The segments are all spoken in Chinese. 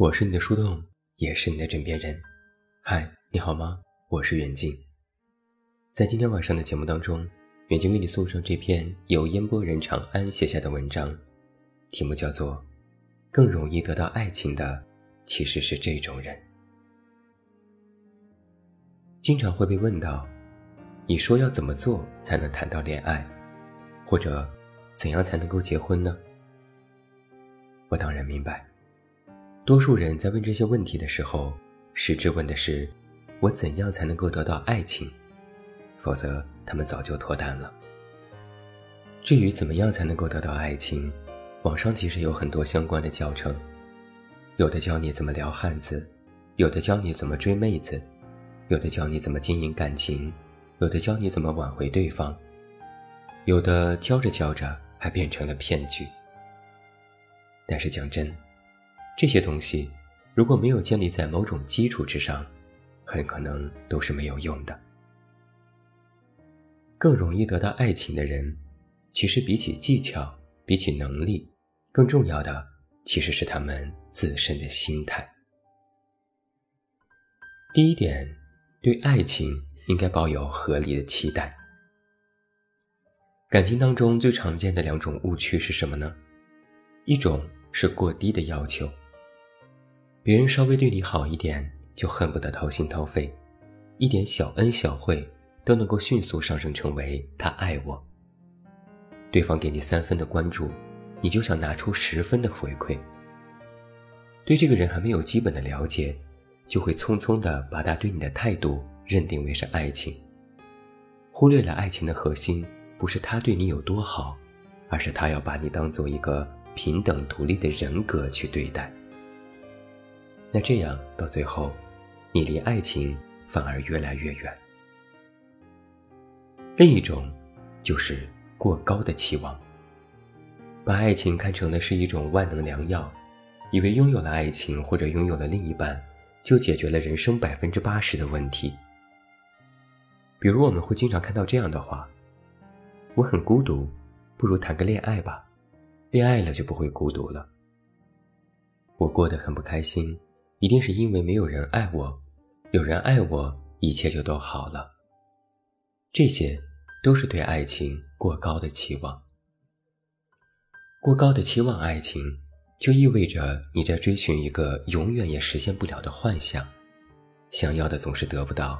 我是你的树洞，也是你的枕边人。嗨，你好吗？我是远近。在今天晚上的节目当中，远近为你送上这篇由烟波人长安写下的文章，题目叫做《更容易得到爱情的其实是这种人》。经常会被问到，你说要怎么做才能谈到恋爱，或者怎样才能够结婚呢？我当然明白。多数人在问这些问题的时候，实质问的是：我怎样才能够得到爱情？否则，他们早就脱单了。至于怎么样才能够得到爱情，网上其实有很多相关的教程，有的教你怎么撩汉子，有的教你怎么追妹子，有的教你怎么经营感情，有的教你怎么挽回对方，有的教着教着还变成了骗局。但是讲真。这些东西，如果没有建立在某种基础之上，很可能都是没有用的。更容易得到爱情的人，其实比起技巧，比起能力，更重要的其实是他们自身的心态。第一点，对爱情应该抱有合理的期待。感情当中最常见的两种误区是什么呢？一种是过低的要求。别人稍微对你好一点，就恨不得掏心掏肺，一点小恩小惠都能够迅速上升成为他爱我。对方给你三分的关注，你就想拿出十分的回馈。对这个人还没有基本的了解，就会匆匆的把他对你的态度认定为是爱情，忽略了爱情的核心不是他对你有多好，而是他要把你当做一个平等独立的人格去对待。那这样到最后，你离爱情反而越来越远。另一种，就是过高的期望，把爱情看成了是一种万能良药，以为拥有了爱情或者拥有了另一半，就解决了人生百分之八十的问题。比如我们会经常看到这样的话：“我很孤独，不如谈个恋爱吧，恋爱了就不会孤独了。”我过得很不开心。一定是因为没有人爱我，有人爱我，一切就都好了。这些都是对爱情过高的期望。过高的期望爱情，就意味着你在追寻一个永远也实现不了的幻想，想要的总是得不到，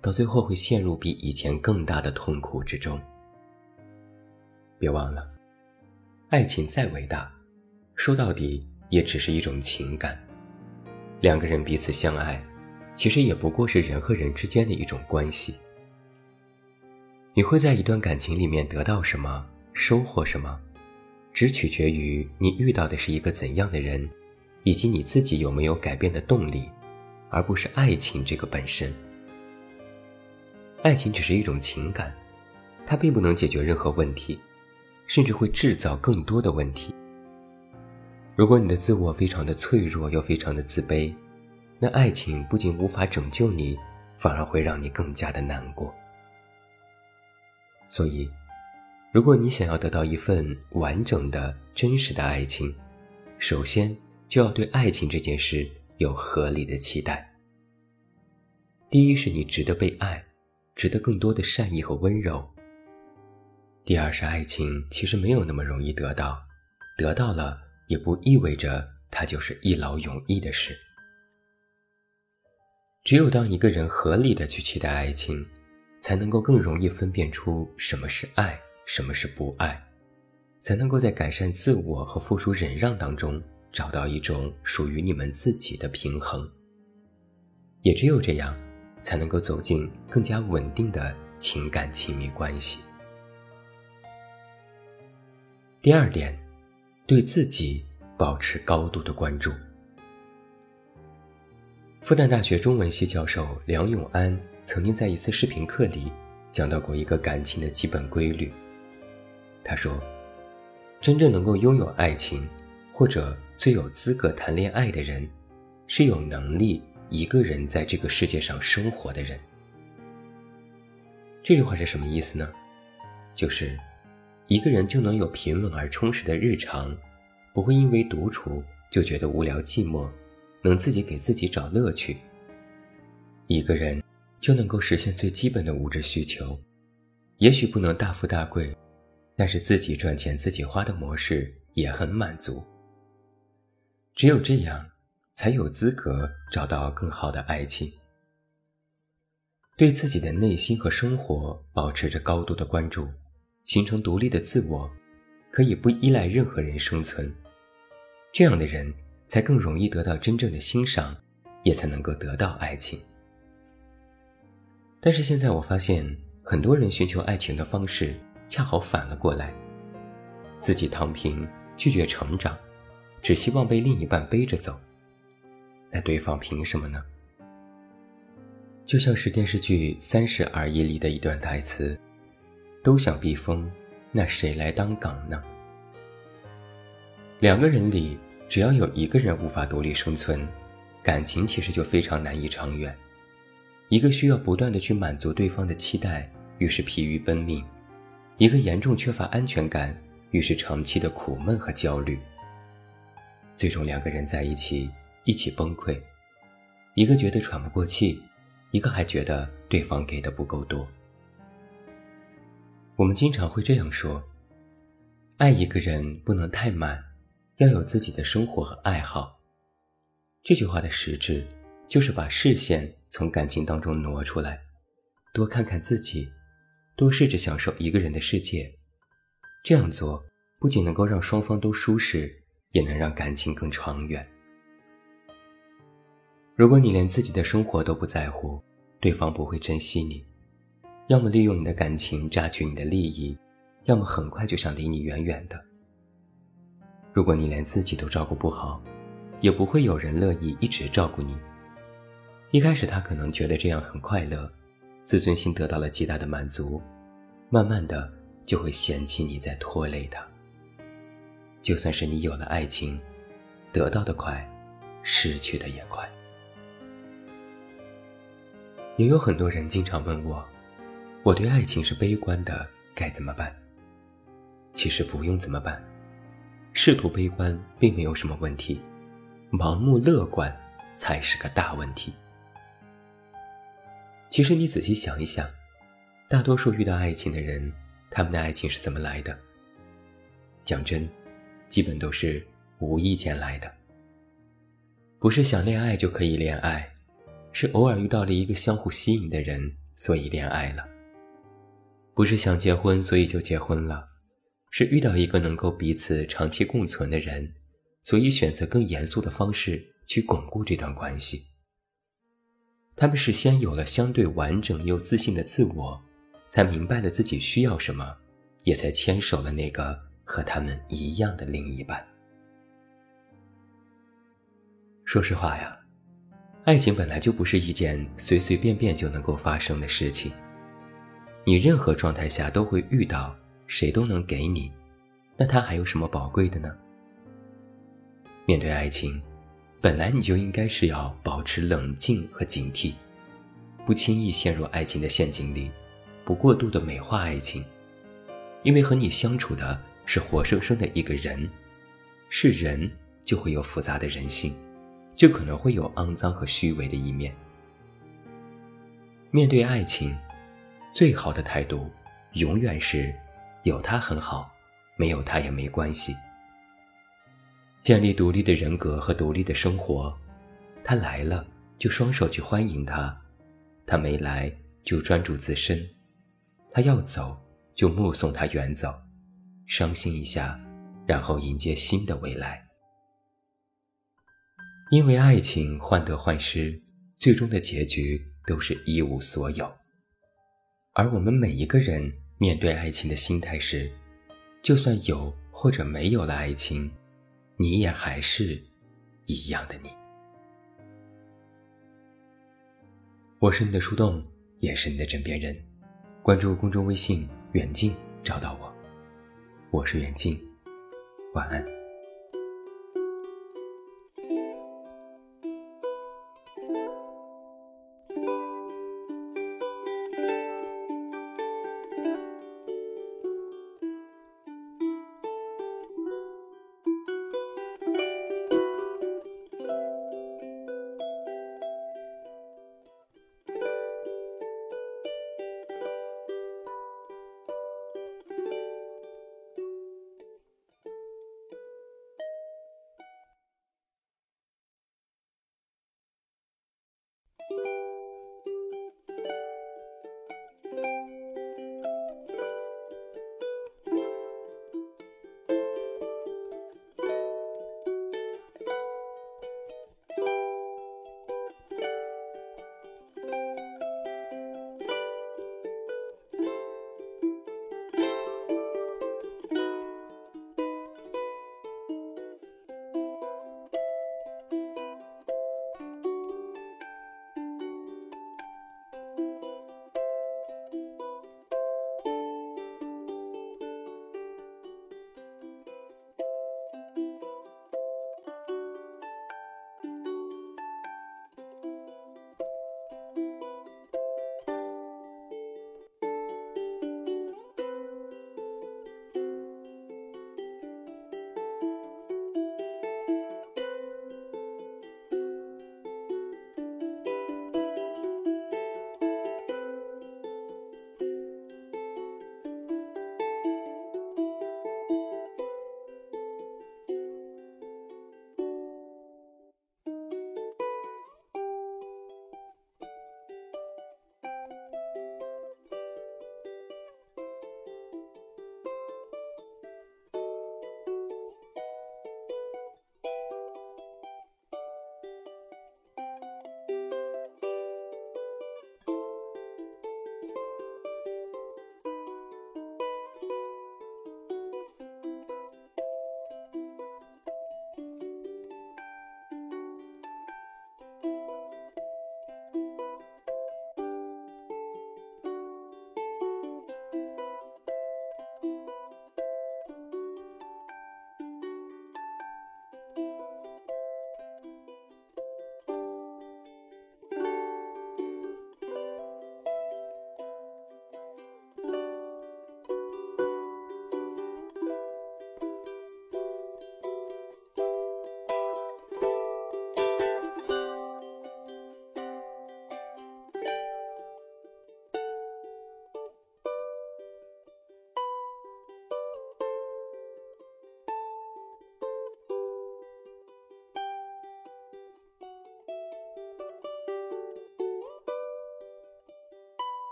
到最后会陷入比以前更大的痛苦之中。别忘了，爱情再伟大，说到底也只是一种情感。两个人彼此相爱，其实也不过是人和人之间的一种关系。你会在一段感情里面得到什么，收获什么，只取决于你遇到的是一个怎样的人，以及你自己有没有改变的动力，而不是爱情这个本身。爱情只是一种情感，它并不能解决任何问题，甚至会制造更多的问题。如果你的自我非常的脆弱又非常的自卑，那爱情不仅无法拯救你，反而会让你更加的难过。所以，如果你想要得到一份完整的真实的爱情，首先就要对爱情这件事有合理的期待。第一是你值得被爱，值得更多的善意和温柔。第二是爱情其实没有那么容易得到，得到了。也不意味着它就是一劳永逸的事。只有当一个人合理的去期待爱情，才能够更容易分辨出什么是爱，什么是不爱，才能够在改善自我和付出忍让当中找到一种属于你们自己的平衡。也只有这样，才能够走进更加稳定的情感亲密关系。第二点。对自己保持高度的关注。复旦大学中文系教授梁永安曾经在一次视频课里讲到过一个感情的基本规律。他说：“真正能够拥有爱情，或者最有资格谈恋爱的人，是有能力一个人在这个世界上生活的人。”这句话是什么意思呢？就是。一个人就能有平稳而充实的日常，不会因为独处就觉得无聊寂寞，能自己给自己找乐趣。一个人就能够实现最基本的物质需求，也许不能大富大贵，但是自己赚钱自己花的模式也很满足。只有这样，才有资格找到更好的爱情。对自己的内心和生活保持着高度的关注，形成独立的自我，可以不依赖任何人生存。这样的人才更容易得到真正的欣赏，也才能够得到爱情。但是现在我发现，很多人寻求爱情的方式恰好反了过来，自己躺平，拒绝成长，只希望被另一半背着走。那对方凭什么呢？就像是电视剧《三十而已》里的一段台词：“都想避风，那谁来当港呢？”两个人里，只要有一个人无法独立生存，感情其实就非常难以长远。一个需要不断的去满足对方的期待，于是疲于奔命；一个严重缺乏安全感，于是长期的苦闷和焦虑。最终两个人在一起，一起崩溃，一个觉得喘不过气。一个还觉得对方给的不够多。我们经常会这样说：爱一个人不能太满，要有自己的生活和爱好。这句话的实质就是把视线从感情当中挪出来，多看看自己，多试着享受一个人的世界。这样做不仅能够让双方都舒适，也能让感情更长远。如果你连自己的生活都不在乎，对方不会珍惜你，要么利用你的感情榨取你的利益，要么很快就想离你远远的。如果你连自己都照顾不好，也不会有人乐意一直照顾你。一开始他可能觉得这样很快乐，自尊心得到了极大的满足，慢慢的就会嫌弃你在拖累他。就算是你有了爱情，得到的快，失去的也快。也有很多人经常问我，我对爱情是悲观的，该怎么办？其实不用怎么办，试图悲观并没有什么问题，盲目乐观才是个大问题。其实你仔细想一想，大多数遇到爱情的人，他们的爱情是怎么来的？讲真，基本都是无意间来的，不是想恋爱就可以恋爱。是偶尔遇到了一个相互吸引的人，所以恋爱了；不是想结婚，所以就结婚了；是遇到一个能够彼此长期共存的人，所以选择更严肃的方式去巩固这段关系。他们是先有了相对完整又自信的自我，才明白了自己需要什么，也才牵手了那个和他们一样的另一半。说实话呀。爱情本来就不是一件随随便便就能够发生的事情，你任何状态下都会遇到，谁都能给你，那它还有什么宝贵的呢？面对爱情，本来你就应该是要保持冷静和警惕，不轻易陷入爱情的陷阱里，不过度的美化爱情，因为和你相处的是活生生的一个人，是人就会有复杂的人性。就可能会有肮脏和虚伪的一面。面对爱情，最好的态度永远是有他很好，没有他也没关系。建立独立的人格和独立的生活，他来了就双手去欢迎他，他没来就专注自身，他要走就目送他远走，伤心一下，然后迎接新的未来。因为爱情患得患失，最终的结局都是一无所有。而我们每一个人面对爱情的心态是：就算有或者没有了爱情，你也还是一样的你。我是你的树洞，也是你的枕边人。关注公众微信“远近”，找到我。我是远近，晚安。